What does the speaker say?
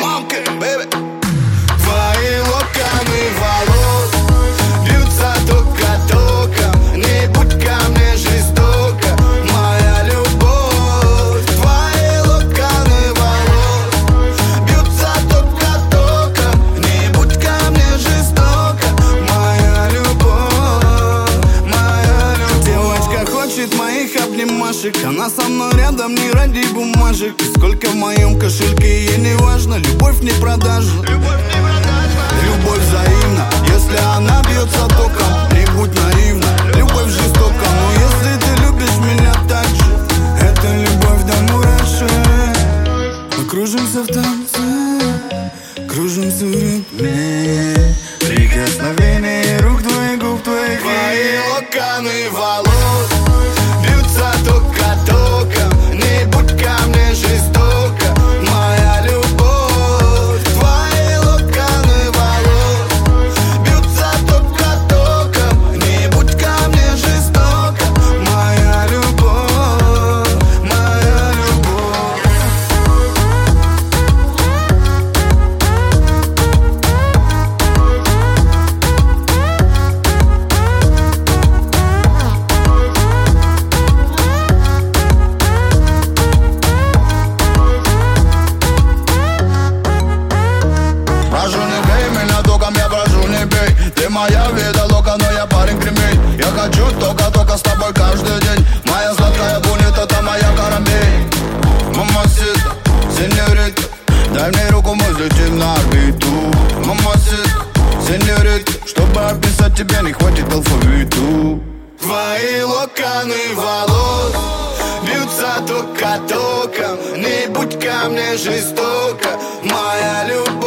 monkey. Обнимашек Она со мной рядом не ради бумажек. И сколько в моем кошельке ей не важно. Любовь не продажна Любовь взаимна. Если она бьется током Не будь наивна. Любовь жестока Но если ты любишь меня так же Это любовь до мурашек. Мы кружимся в танце Кружимся в ритме. Прикосновение рук твоих губ твоих Твои локоны волос моя вида лока, но я парень кремень Я хочу только-только с тобой каждый день. Моя сладкая будет, это моя карамель. Мамасита, сеньорита Дай мне руку, мы взлетим на орбиту. Мамасита, сеньорита Чтобы описать тебя, не хватит алфавиту. Твои локоны волос Бьются тока током Не будь ко мне жестоко Моя любовь